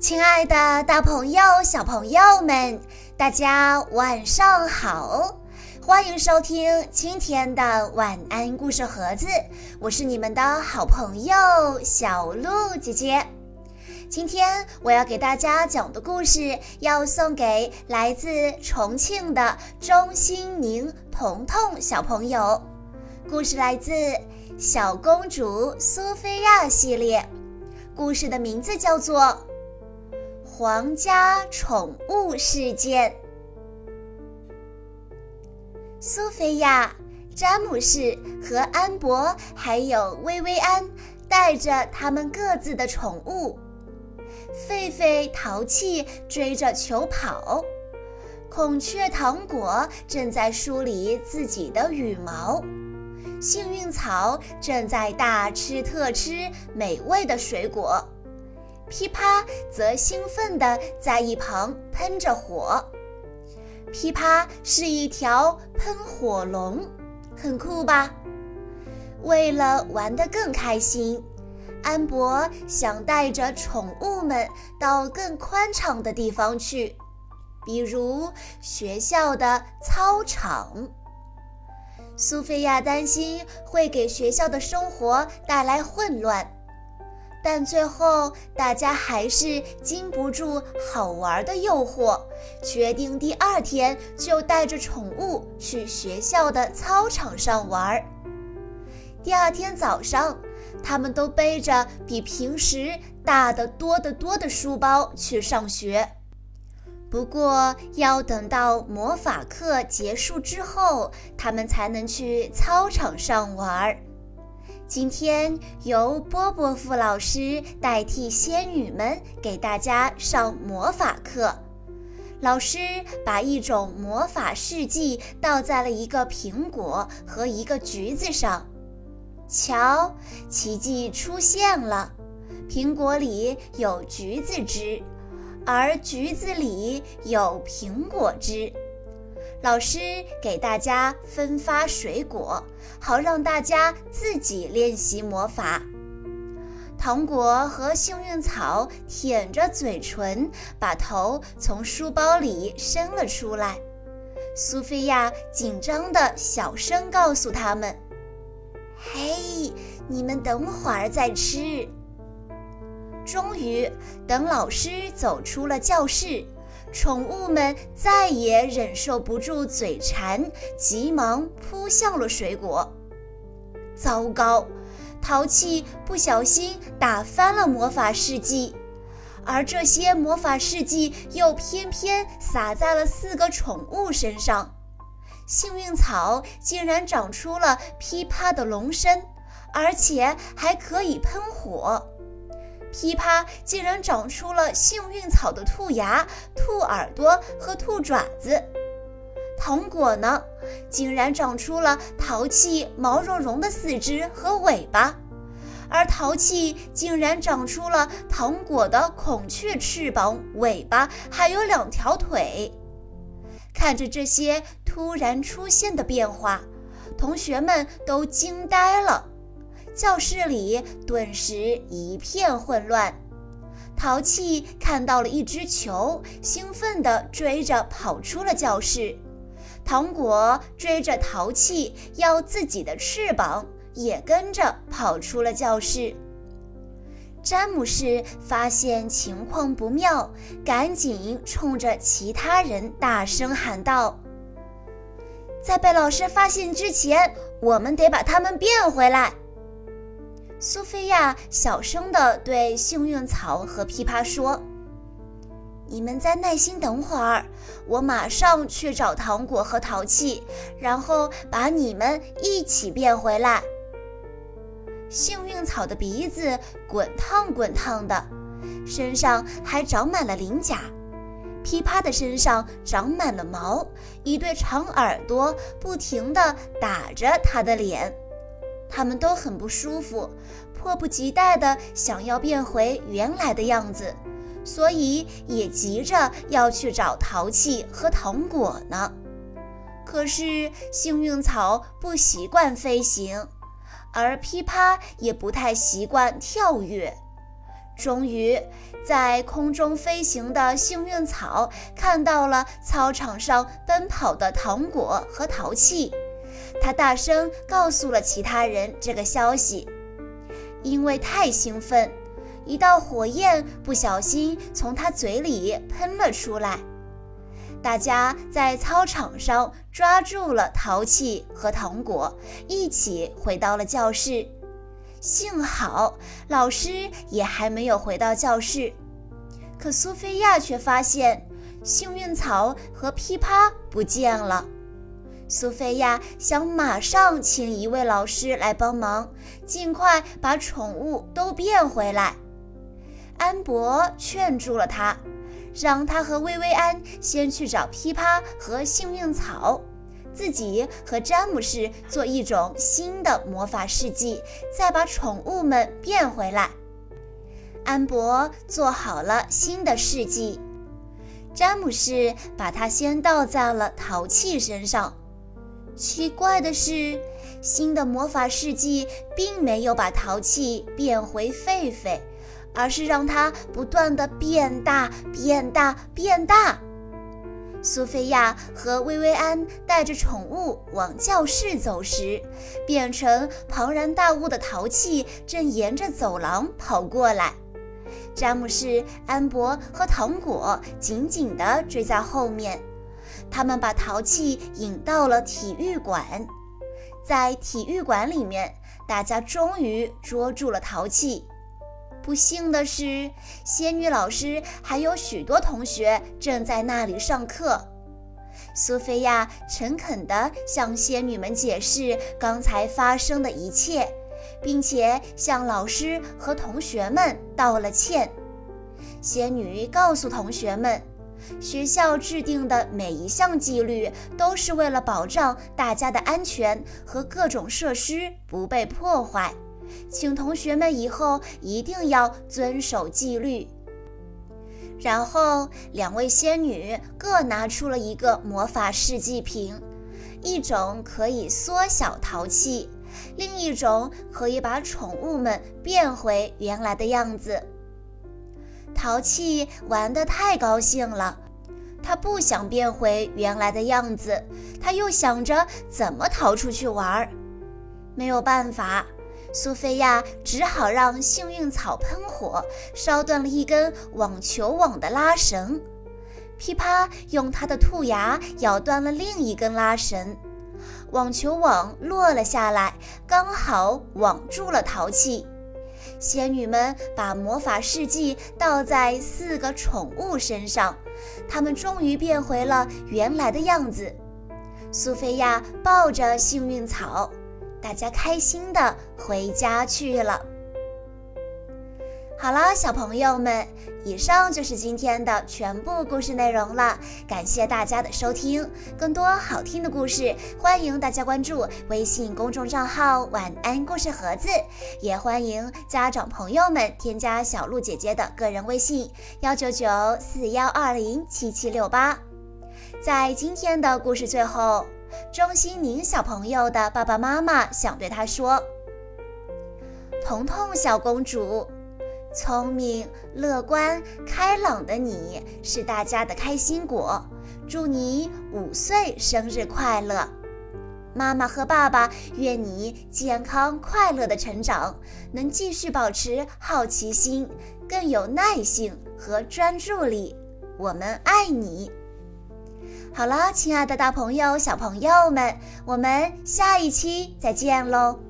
亲爱的，大朋友、小朋友们，大家晚上好！欢迎收听今天的晚安故事盒子，我是你们的好朋友小鹿姐姐。今天我要给大家讲的故事，要送给来自重庆的钟欣宁、彤彤小朋友。故事来自《小公主苏菲亚》系列，故事的名字叫做。皇家宠物事件。苏菲亚、詹姆士和安博还有薇薇安带着他们各自的宠物，狒狒淘气追着球跑，孔雀糖果正在梳理自己的羽毛，幸运草正在大吃特吃美味的水果。噼啪则兴奋地在一旁喷着火。噼啪是一条喷火龙，很酷吧？为了玩得更开心，安博想带着宠物们到更宽敞的地方去，比如学校的操场。苏菲亚担心会给学校的生活带来混乱。但最后，大家还是禁不住好玩的诱惑，决定第二天就带着宠物去学校的操场上玩。第二天早上，他们都背着比平时大得多得多的书包去上学。不过，要等到魔法课结束之后，他们才能去操场上玩。今天由波波夫老师代替仙女们给大家上魔法课。老师把一种魔法试剂倒在了一个苹果和一个橘子上，瞧，奇迹出现了！苹果里有橘子汁，而橘子里有苹果汁。老师给大家分发水果，好让大家自己练习魔法。糖果和幸运草舔着嘴唇，把头从书包里伸了出来。苏菲亚紧张地小声告诉他们：“嘿，你们等会儿再吃。”终于，等老师走出了教室。宠物们再也忍受不住嘴馋，急忙扑向了水果。糟糕，淘气不小心打翻了魔法试剂，而这些魔法试剂又偏偏洒在了四个宠物身上。幸运草竟然长出了噼啪的龙身，而且还可以喷火。噼啪竟然长出了幸运草的兔牙、兔耳朵和兔爪子，糖果呢，竟然长出了淘气毛茸茸的四肢和尾巴，而淘气竟然长出了糖果的孔雀翅膀、尾巴，还有两条腿。看着这些突然出现的变化，同学们都惊呆了。教室里顿时一片混乱。淘气看到了一只球，兴奋地追着跑出了教室。糖果追着淘气要自己的翅膀，也跟着跑出了教室。詹姆士发现情况不妙，赶紧冲着其他人大声喊道：“在被老师发现之前，我们得把他们变回来。”苏菲亚小声地对幸运草和噼啪说：“你们再耐心等会儿，我马上去找糖果和淘气，然后把你们一起变回来。”幸运草的鼻子滚烫滚烫的，身上还长满了鳞甲；噼啪的身上长满了毛，一对长耳朵不停地打着它的脸。他们都很不舒服，迫不及待地想要变回原来的样子，所以也急着要去找淘气和糖果呢。可是幸运草不习惯飞行，而噼啪也不太习惯跳跃。终于，在空中飞行的幸运草看到了操场上奔跑的糖果和淘气，他大声告诉了其他人这个消息。因为太兴奋，一道火焰不小心从他嘴里喷了出来。大家在操场上抓住了淘气和糖果，一起回到了教室。幸好老师也还没有回到教室，可苏菲亚却发现幸运草和噼啪不见了。苏菲亚想马上请一位老师来帮忙，尽快把宠物都变回来。安博劝住了他，让他和薇薇安先去找噼啪和幸运草。自己和詹姆士做一种新的魔法试剂，再把宠物们变回来。安博做好了新的试剂，詹姆士把它先倒在了淘气身上。奇怪的是，新的魔法试剂并没有把淘气变回狒狒，而是让它不断的变大、变大、变大。苏菲亚和薇薇安带着宠物往教室走时，变成庞然大物的淘气正沿着走廊跑过来。詹姆士、安博和糖果紧紧地追在后面。他们把淘气引到了体育馆，在体育馆里面，大家终于捉住了淘气。不幸的是，仙女老师还有许多同学正在那里上课。苏菲亚诚恳地向仙女们解释刚才发生的一切，并且向老师和同学们道了歉。仙女告诉同学们，学校制定的每一项纪律都是为了保障大家的安全和各种设施不被破坏。请同学们以后一定要遵守纪律。然后，两位仙女各拿出了一个魔法试剂瓶，一种可以缩小淘气，另一种可以把宠物们变回原来的样子。淘气玩得太高兴了，他不想变回原来的样子，他又想着怎么逃出去玩儿，没有办法。苏菲亚只好让幸运草喷火，烧断了一根网球网的拉绳。噼啪用它的兔牙咬断了另一根拉绳，网球网落了下来，刚好网住了淘气。仙女们把魔法试剂倒在四个宠物身上，它们终于变回了原来的样子。苏菲亚抱着幸运草。大家开心的回家去了。好了，小朋友们，以上就是今天的全部故事内容了。感谢大家的收听，更多好听的故事，欢迎大家关注微信公众账号“晚安故事盒子”，也欢迎家长朋友们添加小鹿姐姐的个人微信：幺九九四幺二零七七六八。在今天的故事最后。钟欣宁小朋友的爸爸妈妈想对他说：“彤彤小公主，聪明、乐观、开朗的你是大家的开心果。祝你五岁生日快乐！妈妈和爸爸愿你健康快乐的成长，能继续保持好奇心，更有耐性和专注力。我们爱你。”好了，亲爱的大朋友、小朋友们，我们下一期再见喽！